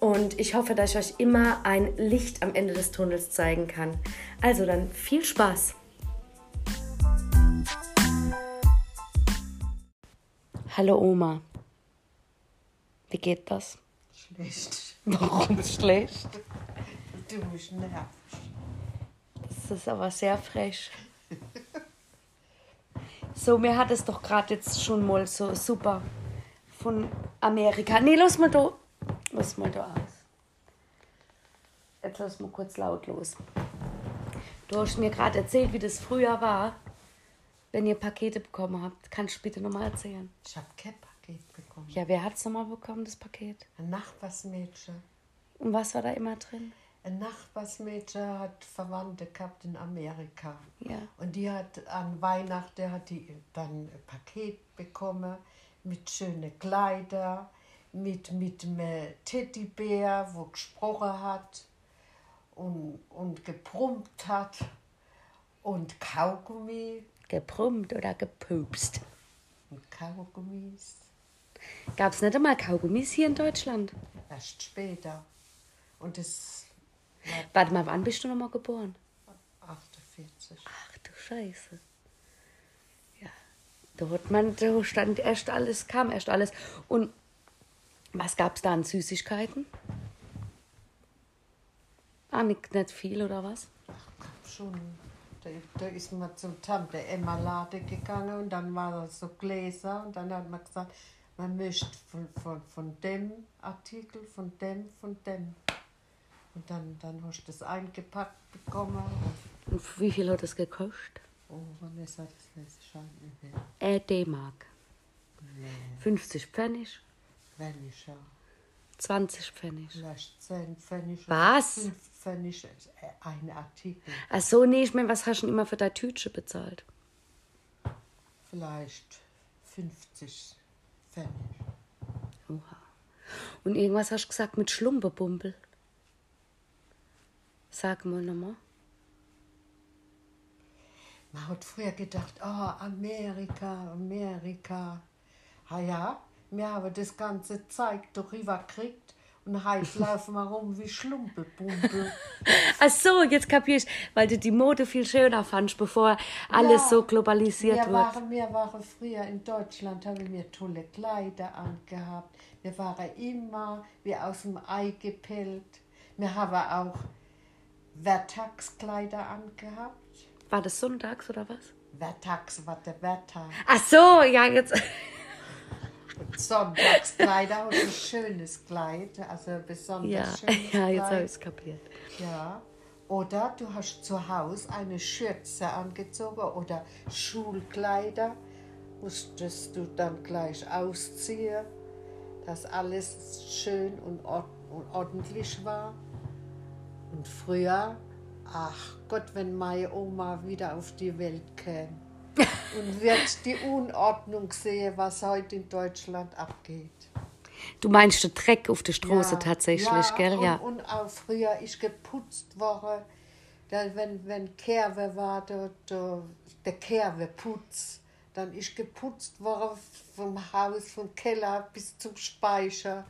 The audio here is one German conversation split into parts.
Und ich hoffe, dass ich euch immer ein Licht am Ende des Tunnels zeigen kann. Also dann viel Spaß! Hallo Oma. Wie geht das? Schlecht. Warum schlecht? Du mich nervst. Das ist aber sehr frech. So, mir hat es doch gerade jetzt schon mal so super von Amerika. Nee, lass mal da. Lass mal da aus. Jetzt lass mal kurz laut los. Du hast mir gerade erzählt, wie das früher war, wenn ihr Pakete bekommen habt. Kannst du bitte nochmal erzählen? Ich habe kein Paket bekommen. Ja, wer hat es nochmal bekommen, das Paket? Ein Nachbarsmädchen. Und was war da immer drin? Ein Nachbarsmädchen hat Verwandte gehabt in Amerika. Ja. Und die hat an Weihnachten hat die dann ein Paket bekommen mit schönen Kleider, mit, mit einem Teddybär, wo gesprochen hat und, und gebrummt hat und Kaugummi Gebrummt oder gepupst? und Kaugummis. Gab es nicht einmal Kaugummis hier in Deutschland? Erst später. Und das Warte mal, wann bist du nochmal geboren? war 48. Ach du Scheiße. Ja, da hat man, da stand erst alles, kam erst alles. Und was gab es da an Süßigkeiten? Ah, nicht, nicht viel oder was? schon, da, da ist man zum Tante Emma Lade gegangen und dann war das so Gläser und dann hat man gesagt, man möchte von, von, von dem Artikel, von dem, von dem. Und dann, dann hast du das eingepackt bekommen. Und wie viel hat das gekostet? Oh, Vanessa, das weiß ich schon. Äh, D-Mark. Nee, 50 Pfennig, ja. 20 Pfennig. Vielleicht 10 Pfennig. Was? 5 Pfennig ein Artikel. Ach so, nee, ich meine, was hast du denn immer für dein Tütchen bezahlt? Vielleicht 50 Pfennig. Oha. Und irgendwas hast du gesagt mit Schlumperbumpel. Sag mal nochmal. Man hat früher gedacht, oh, Amerika, Amerika. Ah ja, wir haben das ganze Zeug darüber gekriegt und heute laufen wir rum wie Schlumpelpumpel. Ach so, jetzt kapier ich, weil du die Mode viel schöner fandst, bevor alles Ja. so globalisiert wir waren, wir waren früher in Deutschland, haben wir tolle Kleider angehabt. Wir waren immer wie aus dem Ei gepellt. Wir haben auch Werktagskleider angehabt. War das sonntags oder was? Werktags war der Werktag. Ach so, ja, jetzt. Sonntagskleider und ein schönes Kleid, also besonders Ja, schönes ja jetzt habe ich es kapiert. Ja. Oder du hast zu Hause eine Schürze angezogen oder Schulkleider, musstest du dann gleich ausziehen, dass alles schön und ordentlich war. Und früher, ach Gott, wenn meine Oma wieder auf die Welt käme und wird die Unordnung sehen, was heute in Deutschland abgeht. Du meinst den Dreck auf der Straße Ja, tatsächlich, ja, gell? Und, Ja. und auch früher ist geputzt worden, da, wenn, wenn Kerwe war, der, der, der Kerweputz, dann ist geputzt worden vom Haus, vom Keller bis zum Speicher.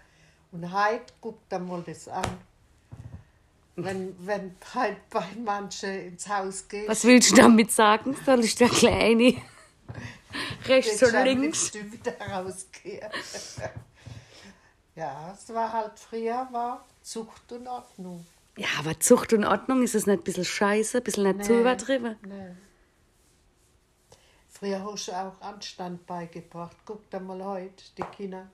Und heute, guckt da mal das an. Wenn, wenn halt bei manchen ins Haus geht, Was willst du damit sagen? Soll ich da kleine rechts und links? du wieder rausgehen. ja, es war halt früher war Zucht und Ordnung. Ja, aber Zucht und Ordnung, ist es nicht ein bisschen scheiße, ein bisschen nicht zu Nee, übertrieben? Nee. Früher hast du auch Anstand beigebracht. Guck da mal heute, die Kinder.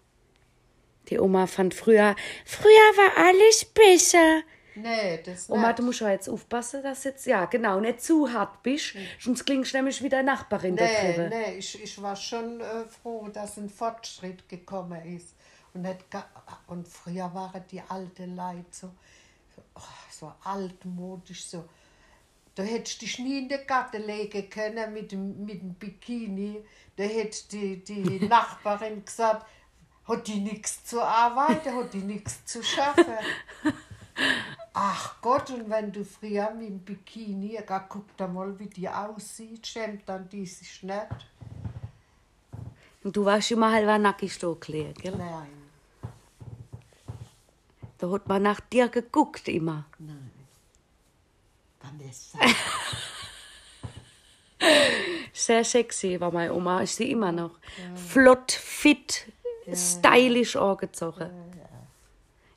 Die Oma fand früher, früher war alles besser. Nee, das Oma, nicht. du musst ja jetzt aufpassen, dass jetzt, ja genau, nicht zu hart bist, sonst klingst du nämlich wie deine Nachbarin da Nee, drüben. nee, ich, ich war schon äh, froh, dass ein Fortschritt gekommen ist. Und, nicht und früher waren die alten Leute so, oh, so altmodisch, so. Da hättest du dich nie in den Garten legen können mit dem, mit dem Bikini. Da hätte die, die Nachbarin gesagt, hat die nichts zu arbeiten, hat die nichts zu schaffen. Ach Gott, und wenn du früher mit dem Bikini, ga, guck da mal, wie die aussieht, schämt dann die sich nicht. Und du warst immer halber nackig da gelegen, gell? Nein, Da hat man nach dir geguckt immer. nein. Vanessa. Sehr sexy war meine Oma, ist sie immer noch. Flott, fit, stylisch angezogen.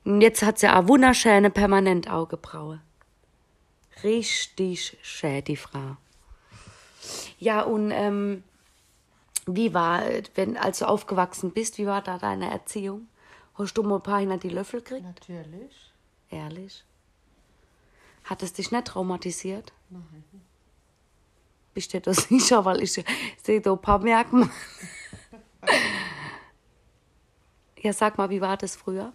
Und jetzt hat sie auch wunderschöne permanent Augenbrauen. Richtig schön, die Frau. Ja, und ähm, wie war, wenn, als du aufgewachsen bist, wie war da deine Erziehung? Hast du mal ein paar hinter die Löffel gekriegt? Natürlich. Ehrlich? Hat es dich nicht traumatisiert? Nein. Bist du dir da sicher? Weil ich sehe da ein paar Merkmale. ja, sag mal, wie war das früher?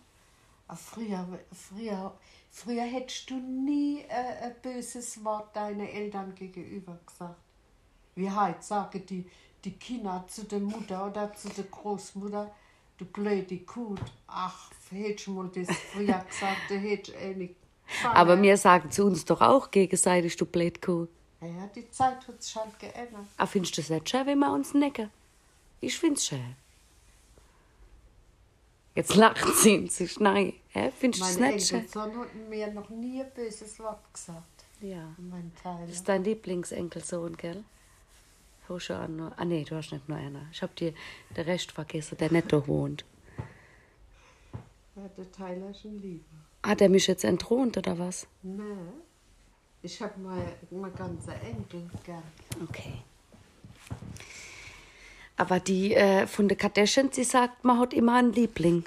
Aber Früher, früher, früher hättest du nie äh, ein böses Wort deinen Eltern gegenüber gesagt. Wie heute sagen die, die Kinder zu der Mutter oder zu der Großmutter, du blöde Kuh. Ach, hättest du mal das früher gesagt, da hättest du eh nicht. Aber wir sagen zu uns doch auch gegenseitig, du Blödkuh. Ja, die Zeit hat sich halt geändert. Aber findest du das nicht schön, wenn wir uns necken? Ich find's schön. Jetzt lachen sie in sich. Nein, hä? findest du das Meine nicht schön? Enkelsohn hat mir noch nie ein böses Wort gesagt. Ja. Mein Teil. Das ist dein Lieblingsenkelsohn, gell? Hast du auch nur. Ah, nee, du hast nicht nur einer. Ich hab dir den Rest vergessen, der nicht da wohnt. Ja, der Tyler ist ein Lieber. Hat er mich jetzt entthront oder was? Nee. Ich habe meine, meine ganze Enkel gern. Okay. Aber die äh, von der Kardashian, sie sagt, man hat immer einen Liebling.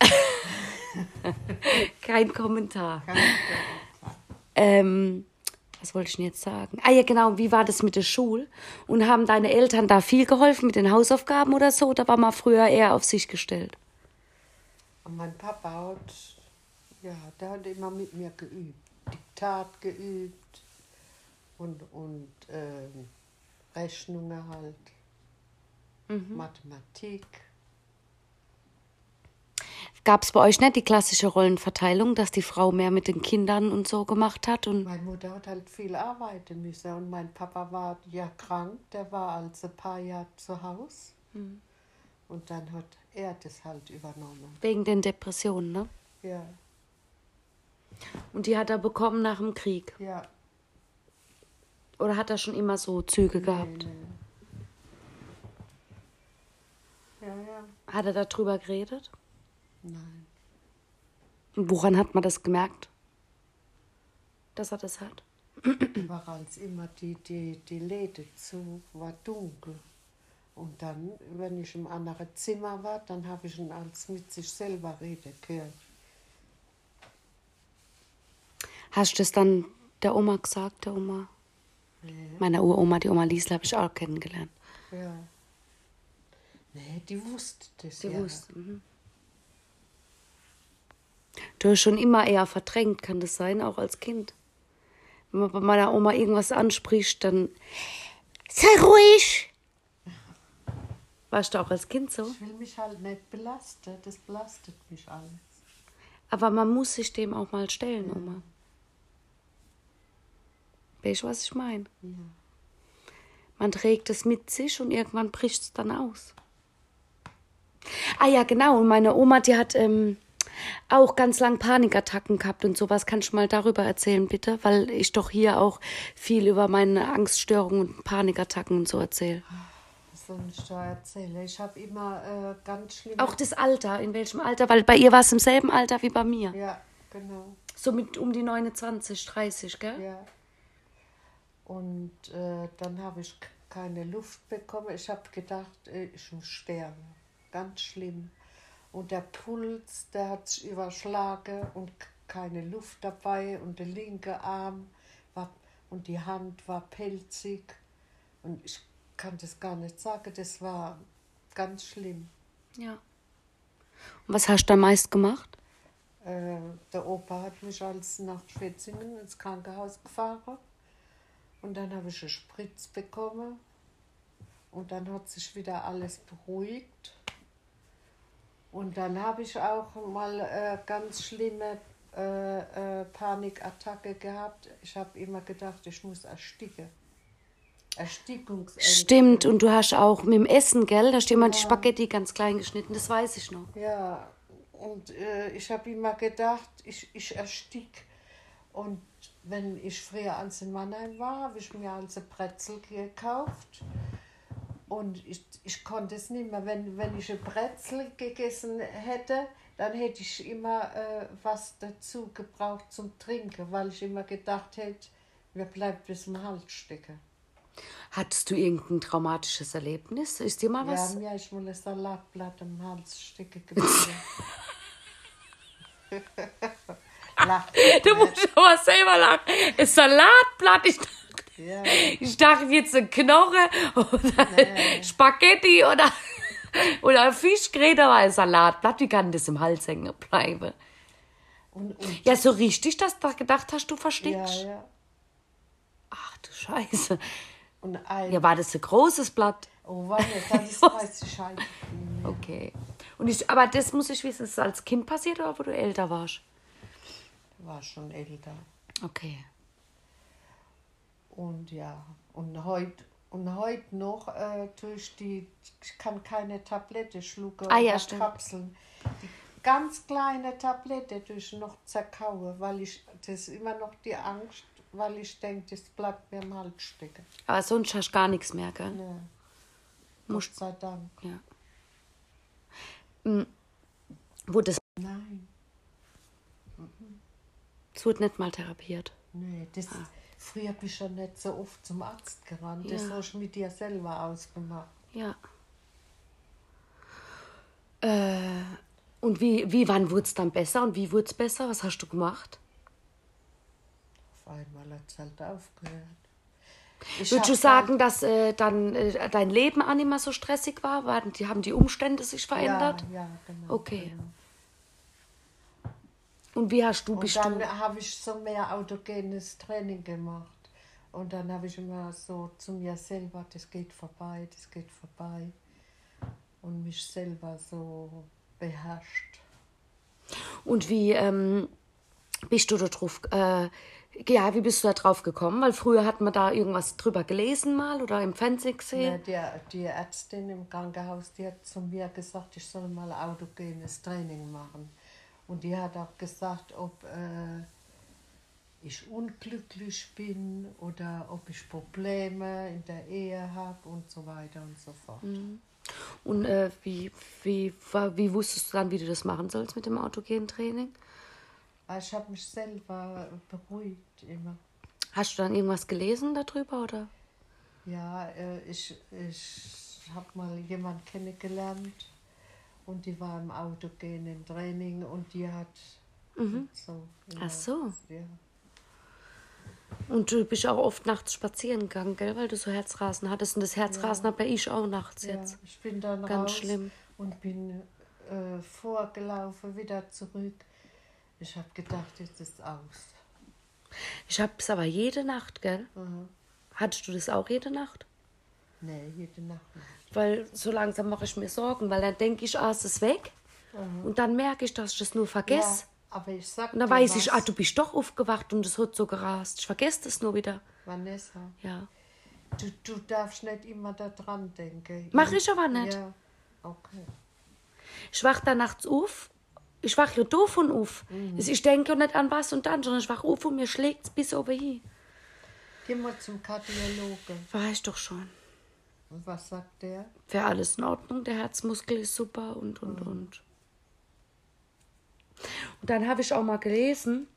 Kein Kommentar. Ähm, was wollte ich denn jetzt sagen? Ah ja, genau, wie war das mit der Schule? Und haben deine Eltern da viel geholfen mit den Hausaufgaben oder so? Da war man früher eher auf sich gestellt. Und mein Papa hat, ja, der hat immer mit mir geübt. Diktat geübt und, und ähm, Rechnungen halt. Mathematik. Gab es bei euch nicht die klassische Rollenverteilung, dass die Frau mehr mit den Kindern und so gemacht hat? Und Meine Mutter hat halt viel arbeiten müssen und mein Papa war ja krank, der war also ein paar Jahre zu Hause. Und dann hat er das halt übernommen. wegen den Depressionen, ne? Ja, Und die hat er bekommen nach dem Krieg. ja. Oder hat er schon immer so Züge gehabt? Ja, ja. Hat er darüber geredet? Nein. Woran hat man das gemerkt? Dass er das hat? Überall ist immer die, die, die Läden zu, war dunkel. Und dann, wenn ich im anderen Zimmer war, dann habe ich ihn als mit sich selber reden gehört. Hast du das dann der Oma gesagt, der Oma? Nee. Meiner Uroma, die Oma Liesel, habe ich auch kennengelernt. Ja. Nee, die wusste das Sie ja. wusste. Mhm. Du hast schon immer eher verdrängt, kann das sein, auch als Kind. Wenn man bei meiner Oma irgendwas anspricht, dann sei ruhig. Warst du auch als Kind so? Ich will mich halt nicht belasten, das belastet mich alles. Aber man muss sich dem auch mal stellen, Oma. Weißt du, was ich meine? Ja. Man trägt es mit sich und irgendwann bricht es dann aus. Ah ja, genau. Und meine Oma, die hat ähm, auch ganz lang Panikattacken gehabt und sowas. Kannst du mal darüber erzählen, bitte? Weil ich doch hier auch viel über meine Angststörungen und Panikattacken und so erzähle. Was soll ich da erzählen? Ich habe immer äh, ganz schlimm. Auch das Alter, in welchem Alter? Weil bei ihr war es im selben Alter wie bei mir. Ja, genau. So mit um die 29, 30, gell? Ja. Und äh, dann habe ich keine Luft bekommen. Ich habe gedacht, äh, ich muss sterben. ganz schlimm. Und der Puls, der hat sich überschlagen und keine Luft dabei und der linke Arm war und die Hand war pelzig. Und ich kann das gar nicht sagen, das war ganz schlimm. Ja. Und was hast du da meist gemacht? Äh, der Opa hat mich als nach Schwetzingen ins Krankenhaus gefahren. Und dann habe ich einen Spritz bekommen. Und dann hat sich wieder alles beruhigt. Und dann habe ich auch mal äh, ganz schlimme äh, äh, Panikattacke gehabt. Ich habe immer gedacht, ich muss ersticken. Erstickungsende. Stimmt, und du hast auch mit dem Essen, gell? Da steht mal die Spaghetti ganz klein geschnitten, das weiß ich noch. Ja, und äh, ich habe immer gedacht, ich, ich erstick. Und wenn ich früher ans in Mannheim war, habe ich mir also Brezel gekauft. Und ich, ich konnte es nicht mehr. Wenn, wenn ich ein Brezel gegessen hätte, dann hätte ich immer äh, was dazu gebraucht zum Trinken, weil ich immer gedacht hätte, mir bleibt bis zum Hals stecken. Hattest du irgendein traumatisches Erlebnis? Ist dir mal was? Ja, mir ist mal ein Salatblatt im Hals stecken geblieben. Lach. Du musst aber selber lachen. Ein Salatblatt. Ich dachte, Ja. ich dachte jetzt ein Knoche oder Spaghetti oder, oder Fischgräte, aber ein Salatblatt. Wie kann das im Hals hängen bleiben? Und, und Ja, so richtig, dass du gedacht hast, du ja, verstickst? ja. Ach du Scheiße. Und ein, Ja, war das ein großes Blatt? oh, warte, das ist weiße Scheibe. Okay. Und ich, aber das muss ich wissen, ist es als Kind passiert oder wo du älter warst? War schon älter. Okay. Und ja, und heute und heut noch äh, durch die, ich kann keine Tablette schlucken Ah, ja, oder stimmt. Kapseln. Die ganz kleine Tablette durch noch zerkaue, weil ich, das ist immer noch die Angst, weil ich denke, das bleibt mir im Hals stecken. Aber sonst hast du gar nichts mehr, gell? Musst- Gott sei Dank. Ja. Mm. Wurde es Nein, es wurde nicht mal therapiert. nee, das früher bin ich ja nicht so oft zum Arzt gerannt. Das Ja. hast du mit dir selber ausgemacht. Ja. Äh, und wie, wie wann wurde es dann besser und wie wurde es besser? Was hast du gemacht? Auf einmal hat es halt aufgehört. Ich Würdest du hab halt sagen, dass äh, dann äh, dein Leben auch nicht mehr so stressig war? Waren die, haben die Umstände sich verändert? Ja, ja genau. Okay. Genau. Und wie hast du, bist dann habe ich so mehr autogenes Training gemacht. Und dann habe ich immer so zu mir selber, das geht vorbei, das geht vorbei. Und mich selber so beherrscht. Und wie ähm, bist du da drauf? Äh, ja, wie bist du da drauf gekommen? Weil früher hat man da irgendwas drüber gelesen mal oder im Fernsehen Ja, gesehen. der, die Ärztin im Krankenhaus, die hat zu mir gesagt, ich soll mal autogenes Training machen. Und die hat auch gesagt, ob äh, ich unglücklich bin oder ob ich Probleme in der Ehe habe und so weiter und so fort. Und äh, wie, wie, wie wusstest du dann, wie du das machen sollst mit dem autogenen Training? Aber Ich habe mich selber beruhigt immer. Hast du dann irgendwas gelesen darüber oder? Ja, äh, ich, ich habe mal jemanden kennengelernt und die war im autogenen Training und die hat so. Mhm. Ach so. Ja. Und du bist auch oft nachts spazieren gegangen, gell? Weil du so Herzrasen hattest. Und das Herzrasen habe ja ich auch nachts Ja, jetzt. ich bin dann Ganz raus schlimm. und bin äh, vorgelaufen, wieder zurück. Ich habe gedacht, jetzt ist aus. Ich hab's aber jede Nacht, gell? Mhm. Hattest du das auch jede Nacht? Nee, jede Nacht nicht. Weil so langsam mache ich mir Sorgen, weil dann denke ich, ah, es ist weg. Und dann merke ich, dass ich das nur vergesse. Ja, aber ich sag Und dann weiß was, ich, ah, du bist doch aufgewacht und es hat so gerast. Ich vergesse das nur wieder. Vanessa, Ja. du, du darfst nicht immer daran denken. Mach ich aber nicht. Ja, okay. Ich wach da nachts auf. Ich wach ja doof und auf. Mhm. Ich denke ja nicht an was und dann, sondern ich wach auf und mir schlägt's bis over hier. Geh mal zum Kardiologen. War ich doch schon. Und was sagt der? Wäre alles in Ordnung, der Herzmuskel ist super und, und, und. Und dann habe ich auch mal gelesen,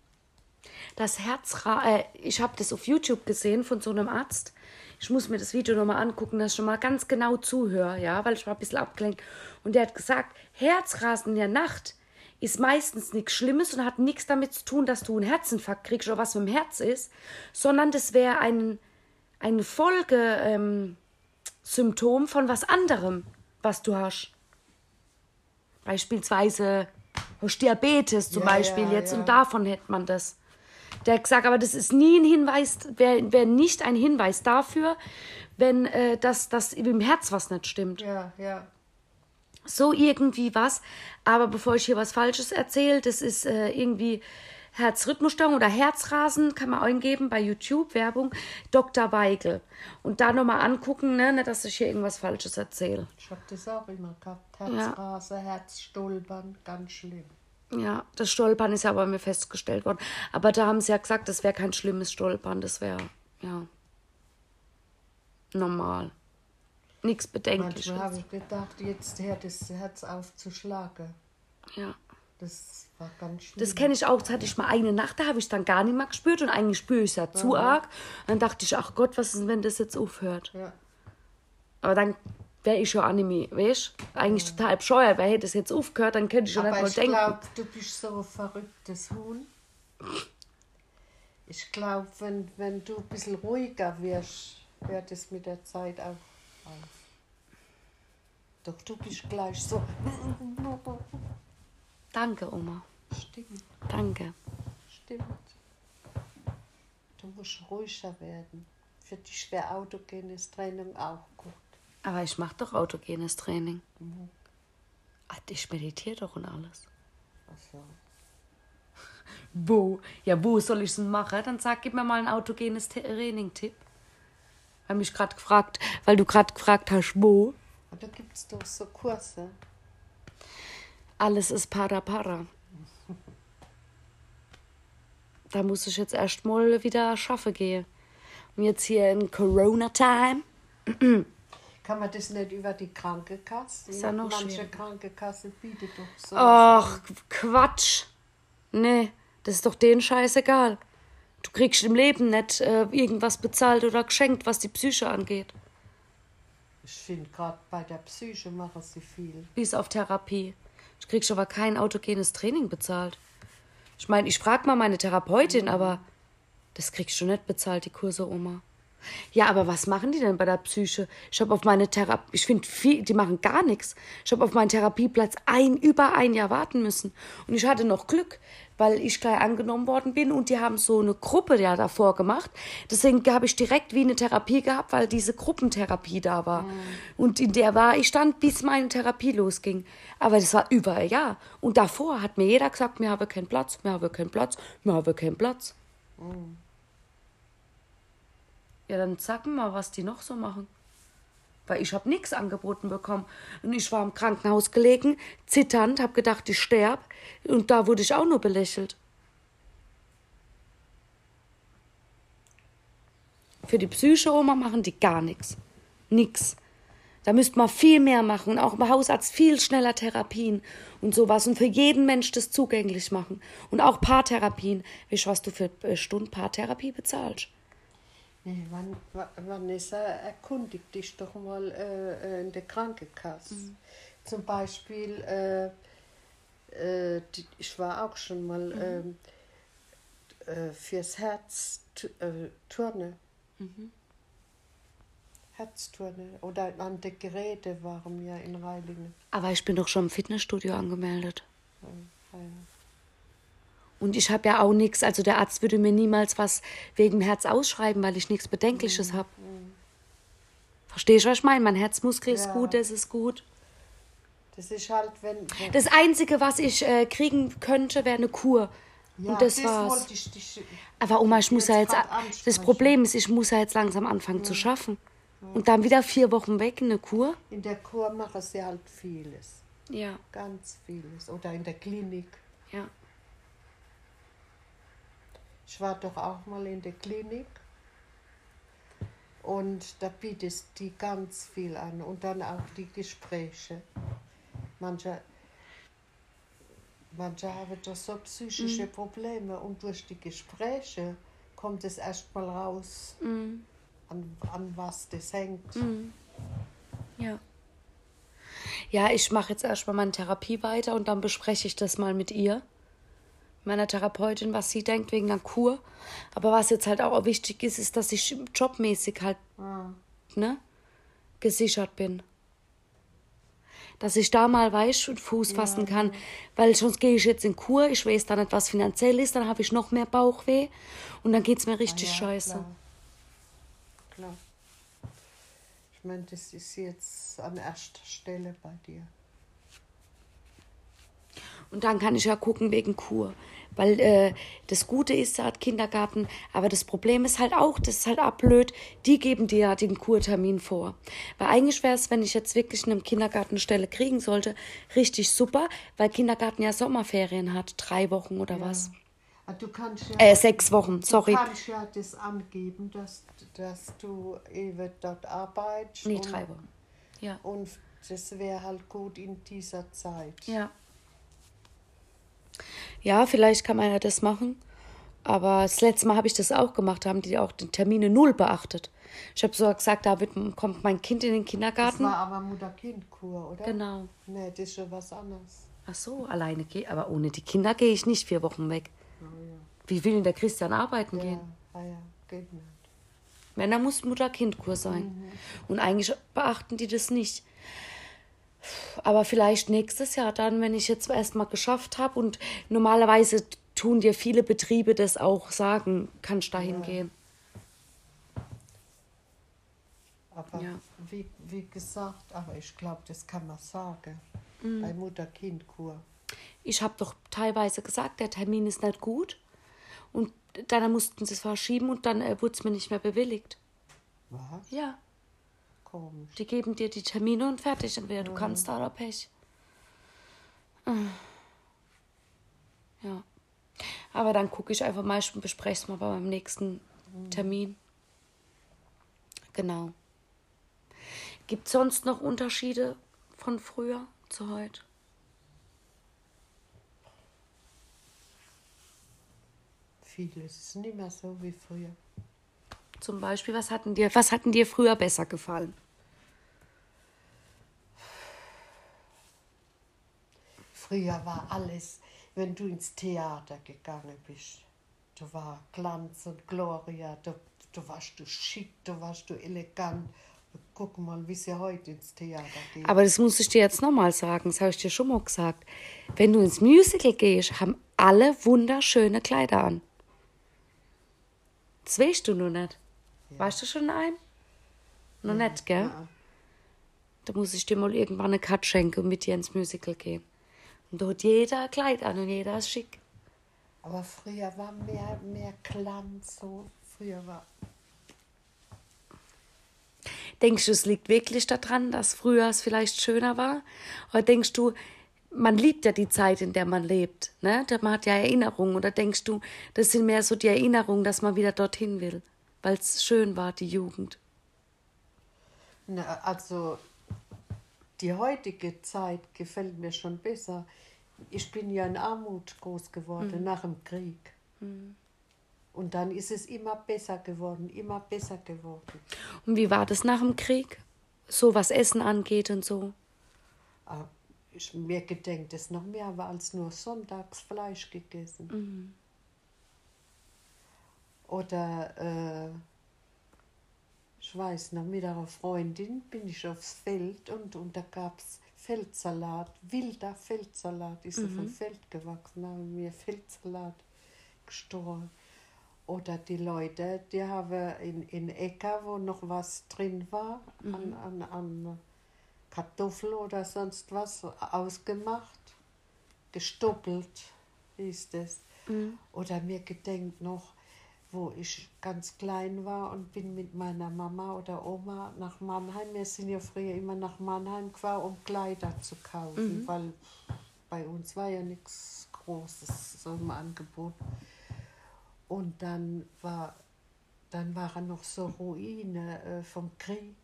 das Herzra äh, ich habe das auf YouTube gesehen von so einem Arzt. Ich muss mir das Video nochmal angucken, dass ich schon mal ganz genau zuhöre, ja, weil ich war ein bisschen abgelenkt. Und der hat gesagt, Herzrasen in der Nacht ist meistens nichts Schlimmes und hat nichts damit zu tun, dass du einen Herzinfarkt kriegst oder was mit dem Herz ist, sondern das wäre ein, ein Folgesymptom ähm, von was anderem, was du hast. Beispielsweise hast Diabetes zum ja, Beispiel ja, jetzt ja. und davon hätte man das. Der hat gesagt, aber das ist nie ein Hinweis, wäre wär nicht ein Hinweis dafür, wenn äh, das, das im Herz was nicht stimmt. Ja, ja. So irgendwie was. Aber bevor ich hier was Falsches erzähle, das ist äh, irgendwie Herzrhythmusstörung oder Herzrasen, kann man eingeben bei YouTube, Werbung, Dr. Weigel. Und da nochmal angucken, ne, nicht, dass ich hier irgendwas Falsches erzähle. Ich habe das auch immer gehabt. Herzrasen, ja. Herzstolpern, ganz schlimm. Ja, das Stolpern ist ja bei mir festgestellt worden. Aber da haben sie ja gesagt, das wäre kein schlimmes Stolpern, das wäre, ja, normal. Nichts Bedenkliches. Manchmal habe ich gedacht, jetzt hört das Herz auf zu schlagen. Ja. Das war ganz schlimm. Das kenne ich auch. Das hatte ich mal eine Nacht, da habe ich dann gar nicht mehr gespürt und eigentlich spüre ich es ja zu arg. Und dann dachte ich, ach Gott, was ist, wenn das jetzt aufhört? Ja. Aber dann wäre ich ja Anime, weißt? Eigentlich ja. total bescheuert, weil hätte es jetzt aufgehört, dann könnte ich schon mal denken. Ich glaube, du bist so ein verrücktes Huhn. Ich glaube, wenn, wenn du ein bisschen ruhiger wirst, wird es mit der Zeit auch auf. Doch du bist gleich so. Danke, Oma. Stimmt. Danke. Stimmt. Du musst ruhiger werden. Für dich wäre autogenes Training auch gut. Aber ich mache doch autogenes Training. Mhm. Ach, ich meditiere doch und alles. Ach so. Wo? Ja, wo soll ich es machen? Dann sag, gib mir mal ein autogenes Training-Tipp. Weil mich gerade gefragt, weil du gerade gefragt hast, wo. Und da gibt es doch so Kurse. Alles ist para para. Da muss ich jetzt erst mal wieder schaffen gehen. Und jetzt hier in Corona-Time. Kann man das nicht über die Krankenkasse? Ist ja noch Manche schwierig. Krankenkasse bietet doch so. Ach, Quatsch. Nee, das ist doch denen scheißegal. Du kriegst im Leben nicht äh, irgendwas bezahlt oder geschenkt, was die Psyche angeht. Ich finde, gerade bei der Psyche machen sie viel. Bis auf Therapie. Du kriegst aber kein autogenes Training bezahlt. Ich meine, ich frage mal meine Therapeutin, aber das kriegst du nicht bezahlt, die Kurse, Oma. Ja, aber was machen die denn bei der Psyche? Ich habe auf meine Therapie, ich finde viel, die machen gar nichts. Ich habe auf meinen Therapieplatz ein, über ein Jahr warten müssen. Und ich hatte noch Glück, weil ich gleich angenommen worden bin und die haben so eine Gruppe ja davor gemacht. Deswegen habe ich direkt wie eine Therapie gehabt, weil diese Gruppentherapie da war. Mhm. Und in der war ich dann, bis meine Therapie losging. Aber das war über ein Jahr. Und davor hat mir jeder gesagt, wir haben keinen Platz, wir haben keinen Platz, wir haben keinen Platz. Mhm. Ja, dann sag mal, was die noch so machen. Weil ich habe nichts angeboten bekommen. Und ich war im Krankenhaus gelegen, zitternd, habe gedacht, ich sterb. Und da wurde ich auch nur belächelt. Für die Psycho-Oma machen die gar nichts. Nix. Da müsste man viel mehr machen auch im Hausarzt viel schneller Therapien und sowas und für jeden Mensch das zugänglich machen. Und auch Paartherapien. Weißt du, was du für äh, Stunden Paartherapie bezahlst? Nee, wann, Vanessa, erkundigt dich doch mal äh, äh, in der Krankenkasse. Mhm. Zum Beispiel, äh, äh, die, ich war auch schon mal mhm. Ähm, äh, fürs Herz äh, Turne. Mhm. Herzturne oder an der Geräte waren wir in Reilingen. Aber ich bin doch schon im Fitnessstudio angemeldet. Ja, ja. Und ich habe ja auch nichts, also der Arzt würde mir niemals was wegen Herz ausschreiben, weil ich nichts Bedenkliches mhm. habe. Mhm. Verstehst du, was ich meine? Mein Herzmuskel ist ja. gut, das ist gut. Das ist halt, wenn. wenn das Einzige, was ich äh, kriegen könnte, wäre eine Kur. Ja, und das, das war's. Ich dich Aber Oma, ich muss ja jetzt. Das Problem ist, ich muss ja jetzt langsam anfangen ja. zu schaffen. Ja. Und dann wieder vier Wochen weg in eine Kur. In der Kur machen sie halt vieles. Ja. Ganz vieles. Oder in der Klinik. Ja. Ich war doch auch mal in der Klinik und da bietet die ganz viel an und dann auch die Gespräche. Manche, Manche haben doch so psychische Mhm. Probleme und durch die Gespräche kommt es erst mal raus, Mhm. an, an was das hängt. Ja. Ja, ich mache jetzt erstmal meine Therapie weiter und dann bespreche ich das mal mit ihr, meiner Therapeutin, was sie denkt wegen der Kur. Aber was jetzt halt auch wichtig ist, ist, dass ich jobmäßig halt Ah, ne, gesichert bin. Dass ich da mal weiß und Fuß fassen kann, weil sonst gehe ich jetzt in Kur, ich weiß da nicht, was finanziell ist, dann habe ich noch mehr Bauchweh und dann geht's mir richtig ja, scheiße. Klar. klar. Ich meine, das ist jetzt an erster Stelle bei dir. Und dann kann ich ja gucken wegen Kur. Weil äh, das Gute ist, er hat Kindergarten, aber das Problem ist halt auch, das ist halt auch blöd, die geben dir ja den Kurtermin vor. Weil eigentlich wäre es, wenn ich jetzt wirklich in einem Kindergarten eine Stelle kriegen sollte, richtig super, weil Kindergarten ja Sommerferien hat, drei Wochen oder was. Ah, Du kannst ja, Äh, sechs Wochen, sorry. Du kannst ja das angeben, dass, dass du eben dort arbeitest. Nee, drei Wochen. Ja. Und das wäre halt gut in dieser Zeit. Ja. Ja, vielleicht kann ja das machen. Aber das letzte Mal habe ich das auch gemacht, da haben die auch die Termine null beachtet. Ich habe so gesagt, da wird, kommt mein Kind in den Das Kindergarten. war aber Mutter-Kind-Kur, oder? Genau. Nee, das ist schon was anderes. Ach so, alleine gehe, aber ohne die Kinder gehe ich nicht vier Wochen weg. Wie will denn der Christian arbeiten Ja, gehen? ah ja, geht nicht. Dann muss Mutter-Kind-Kur sein. Und eigentlich beachten die das nicht. Aber vielleicht nächstes Jahr dann, wenn ich jetzt erstmal geschafft habe. Und normalerweise tun dir viele Betriebe das auch sagen, kannst da hingehen. Aber Ja. wie, wie gesagt, aber ich glaube, das kann man sagen. Mhm. Bei Mutter-Kind-Kur. Ich habe doch teilweise gesagt, der Termin ist nicht gut. Und dann mussten sie es verschieben und dann äh, wurde es mir nicht mehr bewilligt. Was? Ja, Komisch. die geben dir die Termine und fertig. Entweder du kannst da oder Pech. Ah. Ja. Aber dann gucke ich einfach mal, ich bespreche es mal bei meinem nächsten Termin. Genau. Gibt es sonst noch Unterschiede von früher zu heute? Vieles ist nicht mehr so wie früher. Zum Beispiel, was hatten dir, was hatten dir früher besser gefallen? Früher war alles, wenn du ins Theater gegangen bist, da war Glanz und Gloria, da, da warst du schick, da warst du elegant. Guck mal, wie sie heute ins Theater gehen. Aber das muss ich dir jetzt nochmal sagen, das habe ich dir schon mal gesagt. Wenn du ins Musical gehst, haben alle wunderschöne Kleider an. Das weißt du nur nicht. Weißt du schon ein? Noch nicht, gell? Ja. Da muss ich dir mal irgendwann eine Cut schenken und mit dir ins Musical gehen. Und da hat jeder ein Kleid an und jeder ist schick. Aber früher war mehr, mehr Glanz, so. Früher war. Denkst du, es liegt wirklich daran, dass früher es vielleicht schöner war? Oder denkst du, man liebt ja die Zeit, in der man lebt, ne? Man hat ja Erinnerungen. Oder denkst du, das sind mehr so die Erinnerungen, dass man wieder dorthin will, weil es schön war, die Jugend? Na, also, die heutige Zeit gefällt mir schon besser. Ich bin ja in Armut groß geworden nach dem Krieg. Und dann ist es immer besser geworden, immer besser geworden. Und wie war das nach dem Krieg? So was Essen angeht und so. Aber ich, mir gedenkt es noch mehr, war als nur sonntags Fleisch gegessen. Oder äh, ich weiß noch, mit einer Freundin bin ich aufs Feld und, und da gab es Feldsalat, wilder Feldsalat, ist auf dem Feld gewachsen, haben wir Feldsalat gestohlen. Oder die Leute, die haben in, in Äcker, wo noch was drin war, an, an, an Kartoffel oder sonst was ausgemacht, gestoppelt, hieß das. Oder mir gedenkt noch, wo ich ganz klein war und bin mit meiner Mama oder Oma nach Mannheim. Wir sind ja früher immer nach Mannheim gefahren, um Kleider zu kaufen, weil bei uns war ja nichts Großes so im Angebot. Und dann war dann waren noch so Ruine äh, vom Krieg.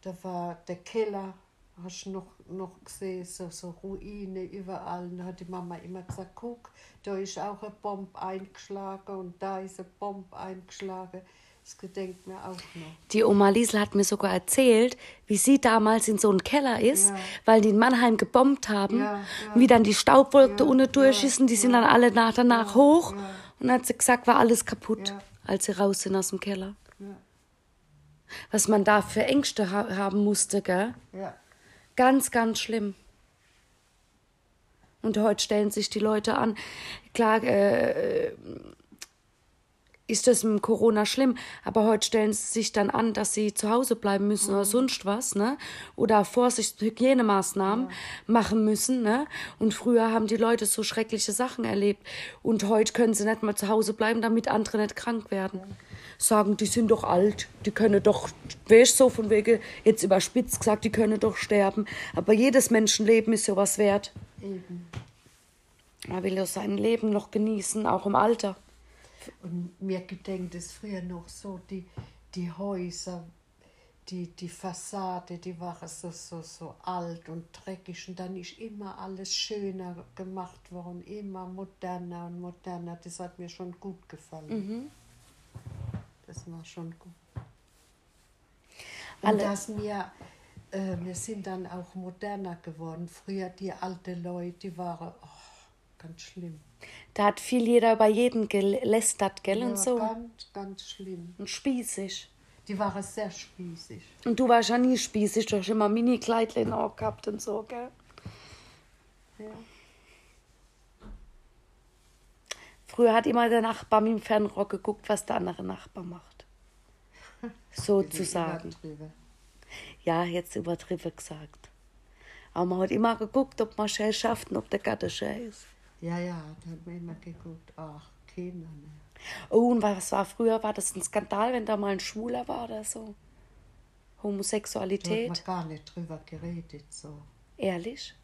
Da war der Keller, hast du noch, noch gesehen, so, so Ruine überall. Da hat die Mama immer gesagt, guck, da ist auch eine Bombe eingeschlagen und da ist eine Bombe eingeschlagen. Das gedenkt mir auch noch. Die Oma Liesel hat mir sogar erzählt, wie sie damals in so einem Keller ist, ja. weil die in Mannheim gebombt haben, ja, ja. wie dann die Staubwolke ja, unten durch ist und die sind dann alle nach danach hoch. Und hat sie gesagt, war alles kaputt, als sie raus sind aus dem Keller. Was man da für Ängste ha haben musste, gell? Ja. Ganz, ganz schlimm. Und heute stellen sich die Leute an. Klar, äh, ist das mit Corona schlimm, aber heute stellen sie sich dann an, dass sie zu Hause bleiben müssen mhm. oder sonst was, ne? Oder Vorsicht, Hygienemaßnahmen ja. machen müssen, ne? Und früher haben die Leute so schreckliche Sachen erlebt und heute können sie nicht mal zu Hause bleiben, damit andere nicht krank werden. Ja. Sagen, die sind doch alt, die können doch, weißt so von wegen, jetzt überspitzt gesagt, die können doch sterben. Aber jedes Menschenleben ist ja was wert. Eben. Man will ja sein Leben noch genießen, auch im Alter. Und mir gedenkt es früher noch so, die, die Häuser, die, die Fassade, die waren so, so, so alt und dreckig und dann ist immer alles schöner gemacht worden, immer moderner und moderner. Das hat mir schon gut gefallen. Mhm. Das war schon gut. Und Alle. dass wir, äh, wir sind dann auch moderner geworden. Früher die alten Leute, die waren oh, ganz schlimm. Da hat viel jeder über jeden gelästert, gell? Ja, und so. Ganz, ganz schlimm. Und spießig. Die waren sehr spießig. Und du warst ja nie spießig, du hast immer Mini-Kleidchen auch gehabt und so, gell? Ja. Früher hat immer der Nachbar mit dem Fernrohr geguckt, was der andere Nachbar macht. Sozusagen. Ja, jetzt übertrieben gesagt. Aber man hat immer geguckt, ob man schön schafft und ob der Gatte schön ist. Ja, ja, da hat man immer geguckt, ach, Kinder. Ne. Oh, und was war früher? War das ein Skandal, wenn da mal ein Schwuler war oder so? Homosexualität? Da hat man gar nicht drüber geredet, so. Ehrlich?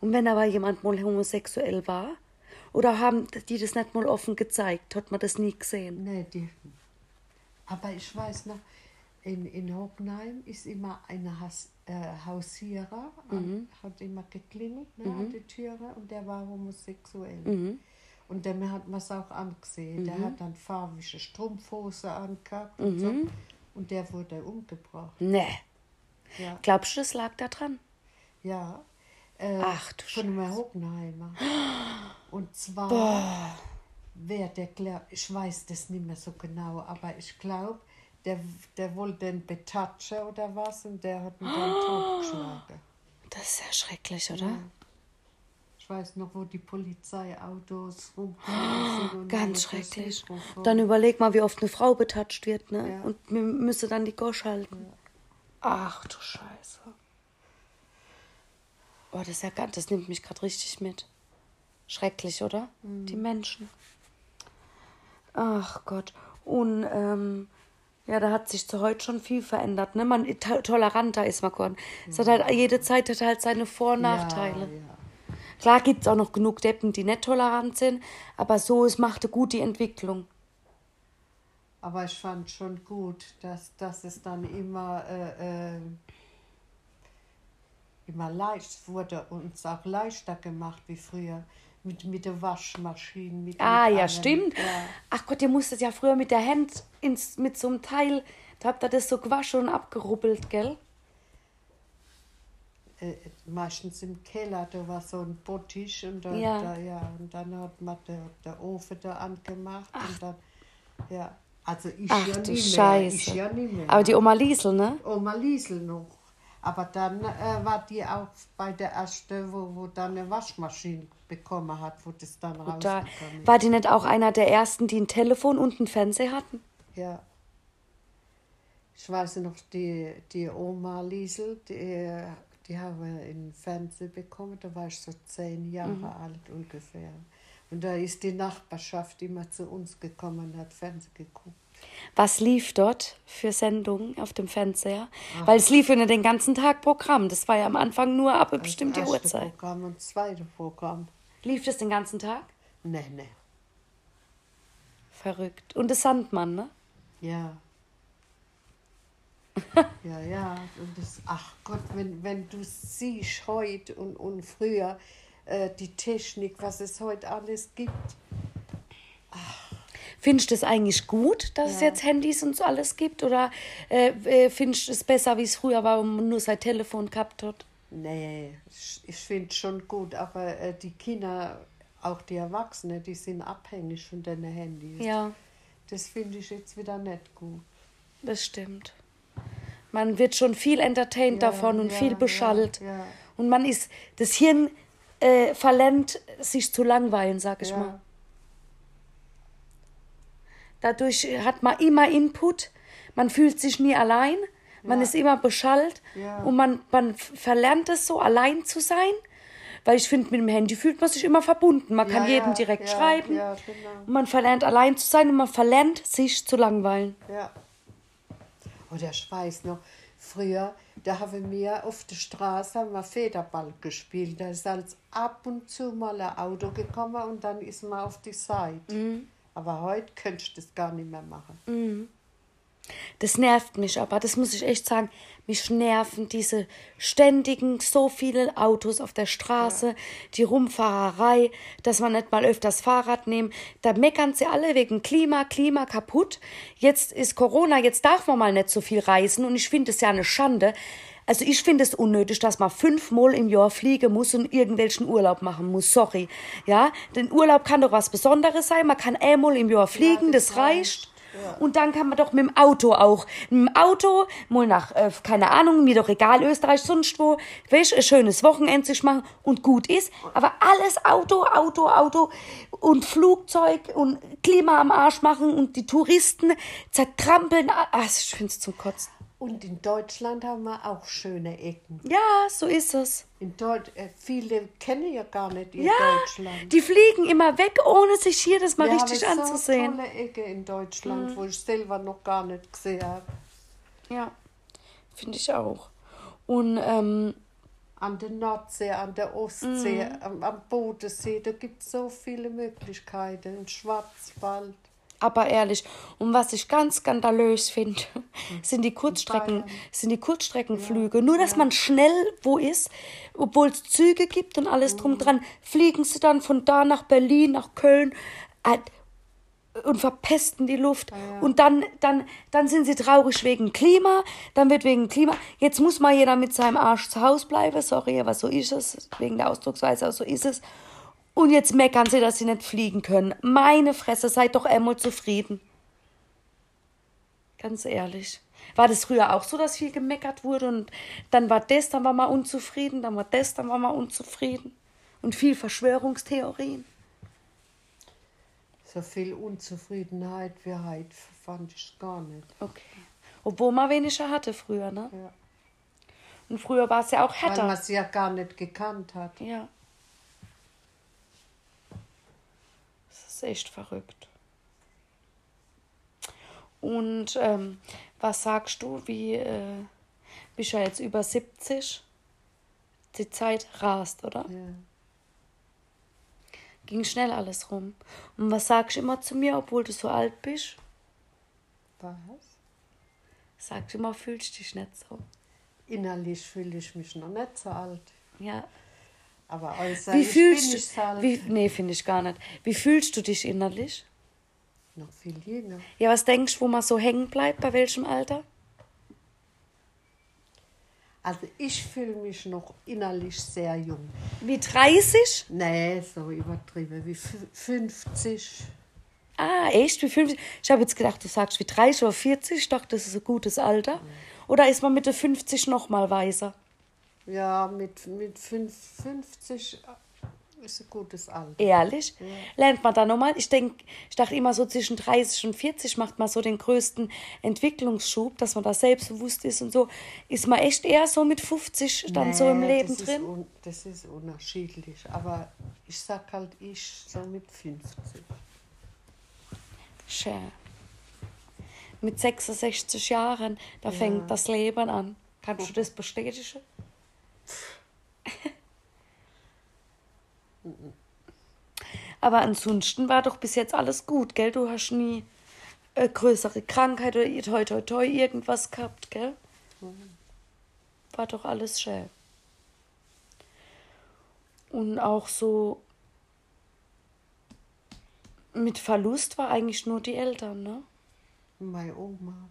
Und wenn aber jemand mal homosexuell war? Oder haben die das nicht mal offen gezeigt? Hat man das nie gesehen? Nee, die. Aber ich weiß noch, in, in Hockenheim ist immer ein äh, Hausierer, mhm. hat immer geklingelt ne, mhm. an die Türe und der war homosexuell. Mhm. Und dem hat man es auch angesehen. Der mhm. hat dann farbige Strumpfhose angehabt und so. Mhm. Und der wurde umgebracht. Nee. Ja. Glaubst du, das lag da dran? Ja. Äh, Ach du Von einem Hockenheimer. Und zwar, Boah. wer der glaubt, ich weiß das nicht mehr so genau, aber ich glaube, der, der wollte den betatschen oder was und der hat ihn dann oh. totgeschlagen. Das ist ja schrecklich, oder? Ja. Ich weiß noch, wo die Polizeiautos. Oh, ganz schrecklich. Dann überleg mal, wie oft eine Frau betatscht wird, ne? Ja. Und müsste dann die Gosch halten. Ja. Ach du Scheiße. Oh, das, ist ja, das nimmt mich gerade richtig mit. Schrecklich, oder? Mhm. Die Menschen. Ach Gott. Und ähm, ja, da hat sich zu heute schon viel verändert. Ne? Man, toleranter ist man geworden. Mhm. Es hat halt, jede Zeit hat halt seine Vor- und Nachteile. Ja, ja. Klar gibt es auch noch genug Deppen, die nicht tolerant sind, aber so es machte gut die Entwicklung. Aber ich fand schon gut, dass, dass es dann immer, äh, äh, immer leicht wurde und es auch leichter gemacht wie früher mit, mit der Waschmaschine. Mit, ah, mit ja, allem. stimmt. Ja. Ach Gott, ihr musstet ja früher mit der Hand ins, mit so einem Teil, da habt ihr das so gewaschen und abgerubbelt, gell? Äh, meistens im Keller, da war so ein Bottich und, da, ja. Da, ja, und dann hat man der, der Ofen da angemacht Ach. und dann, ja. Also ich Ach, ja nicht mehr. Ich ja nicht mehr. Aber die Oma Liesel, ne? Oma Liesel noch. Aber dann äh, war die auch bei der ersten, wo, wo dann eine Waschmaschine bekommen hat, wo das dann rausgekommen da, War die nicht auch einer der ersten, die ein Telefon und einen Fernseher hatten? Ja. Ich weiß noch, die, die Oma Liesel, die, die haben einen Fernseher bekommen, da war ich so zehn Jahre mhm. alt ungefähr. Und da ist die Nachbarschaft immer zu uns gekommen und hat Fernsehen geguckt. Was lief dort für Sendungen auf dem Fernseher? Ach. Weil es lief ja den ganzen Tag Programm. Das war ja am Anfang nur ab einer bestimmten Uhrzeit. Programm und zweite Programm. Lief das den ganzen Tag? Nee, nee. Verrückt. Und der Sandmann, ne? Ja. ja, ja. Und das, ach Gott, wenn, wenn du siehst heute und, und früher äh, die Technik, was es heute alles gibt. Findest du es eigentlich gut, dass es jetzt Handys und so alles gibt? Oder äh, äh, findest du es besser, wie es früher war, wo man nur sein Telefon gehabt hat? Nee, ich, ich finde es schon gut, aber äh, die Kinder, auch die Erwachsenen, die sind abhängig von den Handys. Ja, Das finde ich jetzt wieder nicht gut. das stimmt. Man wird schon viel entertained Ja, davon und ja, viel ja, beschallt. ja. Und man ist, das Hirn äh, verlernt, sich zu langweilen, sag ich Ja. mal. Dadurch hat man immer Input, man fühlt sich nie allein, man Ja. ist immer beschallt Ja. und man, man verlernt es so, allein zu sein. Weil ich finde, mit dem Handy fühlt man sich immer verbunden. Man kann Ja, jedem direkt schreiben. Genau. Und man verlernt allein zu sein und man verlernt sich zu langweilen. Ja. Oder ich weiß noch, früher, da haben wir auf der Straße haben wir Federball gespielt. Da ist als ab und zu mal ein Auto gekommen und dann ist man auf die Seite. Mhm. Aber heute könntest du das gar nicht mehr machen. Das nervt mich aber, das muss ich echt sagen. Mich nerven diese ständigen, so viele Autos auf der Straße, die Rumfahrerei, dass man nicht mal öfters Fahrrad nehmen. Da meckern sie alle wegen Klima, Klima kaputt. Jetzt ist Corona, jetzt darf man mal nicht so viel reisen und ich finde es ja eine Schande. Also ich finde es unnötig, dass man fünfmal im Jahr fliegen muss und irgendwelchen Urlaub machen muss. Sorry. Ja, denn Urlaub kann doch was Besonderes sein. Man kann einmal im Jahr fliegen, das das reicht. reicht. Ja. Und dann kann man doch mit dem Auto auch. Mit dem Auto mal nach, äh, keine Ahnung, mir doch egal, Österreich, sonst wo, weißt, ein schönes Wochenende sich machen und gut ist. Aber alles Auto, Auto, Auto und Flugzeug und Klima am Arsch machen und die Touristen zertrampeln. Ah, ich find's zum Kotzen. Und in Deutschland haben wir auch schöne Ecken. Ja, so ist es. In Deut äh, viele kennen ja gar nicht ihr Ja, Deutschland. die fliegen immer weg, ohne sich hier das mal Wir richtig haben anzusehen. So tolle Ecke in Mhm. Deutschland, wo ich selber noch gar nicht gesehen habe. Ja, finde ich auch. Und ähm, An der Nordsee, an der Ostsee, Mhm. am, am Bodensee, da gibt es so viele Möglichkeiten. Im Schwarzwald. Aber ehrlich, und was ich ganz skandalös finde, sind die Kurzstrecken, sind die Kurzstreckenflüge. Nur, dass man schnell wo ist, obwohl es Züge gibt und alles drum dran, fliegen sie dann von da nach Berlin, nach Köln äh, und verpesten die Luft. Und dann, dann, dann sind sie traurig wegen Klima, dann wird wegen Klima. Jetzt muss mal jeder mit seinem Arsch zu Hause bleiben, sorry, aber so ist es, wegen der Ausdrucksweise, aber so ist es. Und jetzt meckern sie, dass sie nicht fliegen können. Meine Fresse, seid doch einmal zufrieden. Ganz ehrlich. War das früher auch so, dass viel gemeckert wurde und dann war das, dann war man unzufrieden, dann war das, dann war man unzufrieden. Und viel Verschwörungstheorien. So viel Unzufriedenheit wie heute fand ich gar nicht. Okay. Obwohl man weniger hatte früher, ne? Ja. Und früher war es ja auch Weil härter. man sie ja gar nicht gekannt hat. Ja. Ist echt verrückt. Und ähm, was sagst du, wie äh, bist ja jetzt über 70? Die Zeit rast, oder? Ja. Ging schnell alles rum. Und was sagst du immer zu mir, obwohl du so alt bist? Was? Sagst du immer, fühlst dich nicht so. Innerlich fühle ich mich noch nicht so alt. Ja. Aber äußerlich Wie bin fühlst ich du so alt. wie, Nee, finde ich gar nicht. Wie fühlst du dich innerlich? Noch viel jünger. Ja, was denkst du, wo man so hängen bleibt, bei welchem Alter? Also ich fühle mich noch innerlich sehr jung. Wie 30? Nee, so übertrieben. Wie fü- 50. Ah, echt? Wie 50? Ich habe jetzt gedacht, du sagst wie 30 oder 40. Ich dachte, das ist ein gutes Alter. Oder ist man mit der 50 noch mal weiser? Ja, mit, mit fünf- 50 ist ein gutes Alter. Ehrlich? Lernt man da nochmal? Ich denk, ich dachte immer so zwischen 30 und 40 macht man so den größten Entwicklungsschub, dass man da selbstbewusst ist und so. Ist man echt eher so mit 50 dann so im Nee, Leben das drin? Ist das ist unterschiedlich. Aber ich sag halt, ich so mit 50. Schön. Mit 66 Jahren, da fängt das Leben an. Kannst du das bestätigen? Aber ansonsten war doch bis jetzt alles gut, gell? Du hast nie äh, größere Krankheit oder toi toi toi irgendwas gehabt, gell? War doch alles schön. Und auch so mit Verlust war eigentlich nur die Eltern, ne? Meine Oma.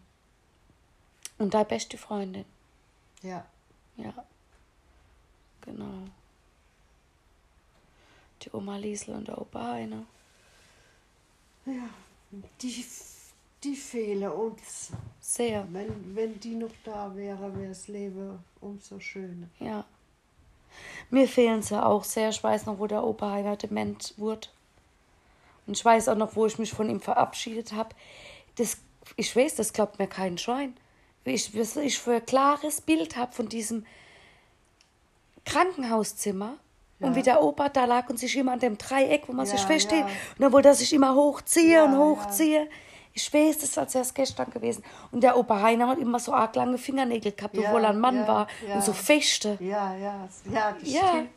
Und deine beste Freundin. Ja. Ja. Genau. Die Oma Liesel und der Opa Heine. Ja. Die, die fehlen uns. Sehr. Wenn, wenn die noch da wäre, wäre das Leben umso schöner. Ja. Mir fehlen sie auch sehr. Ich weiß noch, wo der Opa Heiner dement wurde. Und ich weiß auch noch, wo ich mich von ihm verabschiedet habe. Das, ich weiß, das glaubt mir kein Schwein. Ich, was ich für ein klares Bild habe von diesem Krankenhauszimmer. Und Ja. wie der Opa da lag und sich immer an dem Dreieck, wo man sich Ja, feststeht. ja. Und dann wollte er sich immer hochziehen und hochziehen. Ich weiß, das ist, als wäre es gestern gewesen. Und der Opa Heiner hat immer so arg lange Fingernägel gehabt, obwohl er ein Mann war. Und so Fechte. Ja, ja, ja, das Ja, stimmt.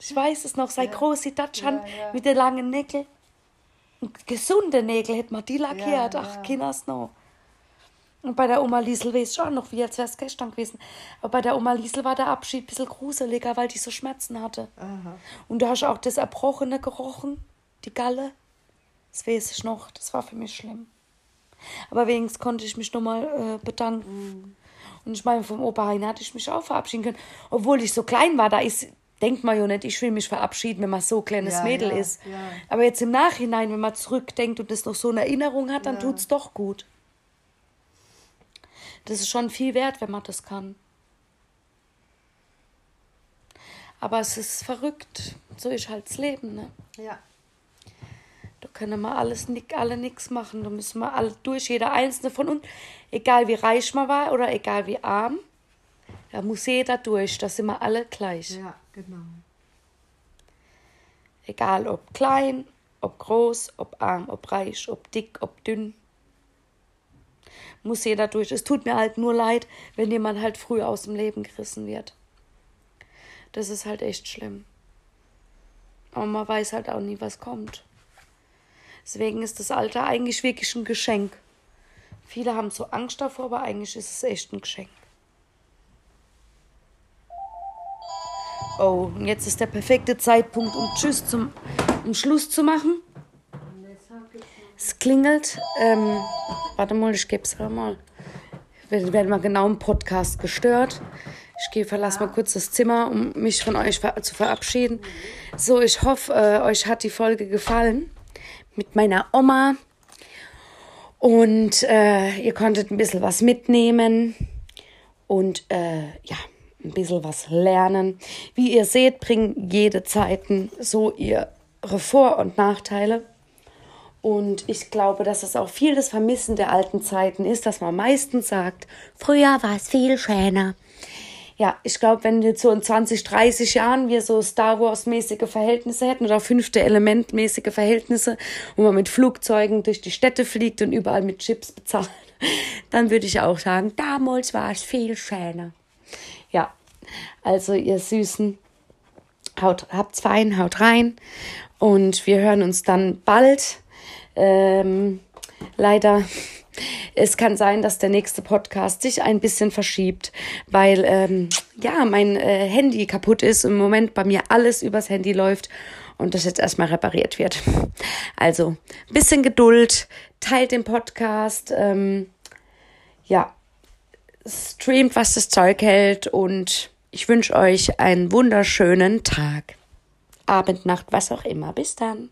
ich weiß es noch, sei Ja. große ja. mit den langen Nägeln. Und gesunde Nägel hätte man die lackiert. Ach, ja. Kinders noch. Und bei der Oma Liesel weiß ich auch noch, wie als wäre es gestern gewesen. Aber bei der Oma Liesel war der Abschied ein bisschen gruseliger, weil die so Schmerzen hatte. Aha. Und du hast auch das Erbrochene gerochen, die Galle. Das weiß ich noch, das war für mich schlimm. Aber wenigstens konnte ich mich nochmal äh, bedanken. Und ich meine, vom Opa Heine hatte ich mich auch verabschieden können. Obwohl ich so klein war, da ist, denkt man ja nicht, ich will mich verabschieden, wenn man so ein kleines Ja, Mädel ja, ist. ja. Aber jetzt im Nachhinein, wenn man zurückdenkt und das noch so eine Erinnerung hat, dann Ja. tut's doch gut. Das ist schon viel wert, wenn man das kann. Aber es ist verrückt. So ist halt das Leben, ne? Ja. Da können wir alles alle nichts machen. Da müssen wir alle durch, jeder einzelne von uns, egal wie reich man war oder egal wie arm, da muss jeder durch. Da sind wir alle gleich. Ja, genau. Egal ob klein, ob groß, ob arm, ob reich, ob dick, ob dünn. Muss jeder durch. Es tut mir halt nur leid, wenn jemand halt früh aus dem Leben gerissen wird. Das ist halt echt schlimm. Aber man weiß halt auch nie, was kommt. Deswegen ist das Alter eigentlich wirklich ein Geschenk. Viele haben so Angst davor, aber eigentlich ist es echt ein Geschenk. Oh, und jetzt ist der perfekte Zeitpunkt, um Tschüss zum um Schluss zu machen. Es klingelt. Ähm, warte mal, ich gebe es mal. Wir werden mal genau im Podcast gestört. Ich gehe, verlasse mal kurz das Zimmer, um mich von euch ver zu verabschieden. So, ich hoffe, äh, euch hat die Folge gefallen mit meiner Oma. Und äh, ihr konntet ein bisschen was mitnehmen und äh, ja, ein bisschen was lernen. Wie ihr seht, bringen jede Zeiten so ihre Vor- und Nachteile. Und ich glaube, dass es auch viel das Vermissen der alten Zeiten ist, dass man meistens sagt, früher war es viel schöner. Ja, ich glaube, wenn wir so in 20, 30 Jahren wir so Star Wars-mäßige Verhältnisse hätten oder fünfte Element-mäßige Verhältnisse, wo man mit Flugzeugen durch die Städte fliegt und überall mit Chips bezahlt, dann würde ich auch sagen, damals war es viel schöner. Ja, also ihr Süßen, haut, habt's fein, haut rein und wir hören uns dann bald. Ähm, leider, es kann sein, dass der nächste Podcast sich ein bisschen verschiebt, weil ähm, ja mein äh, Handy kaputt ist im Moment bei mir alles übers Handy läuft und das jetzt erstmal repariert wird. Also bisschen Geduld, teilt den Podcast, ähm, ja, streamt, was das Zeug hält und ich wünsche euch einen wunderschönen Tag. Abend, Nacht, was auch immer. Bis dann.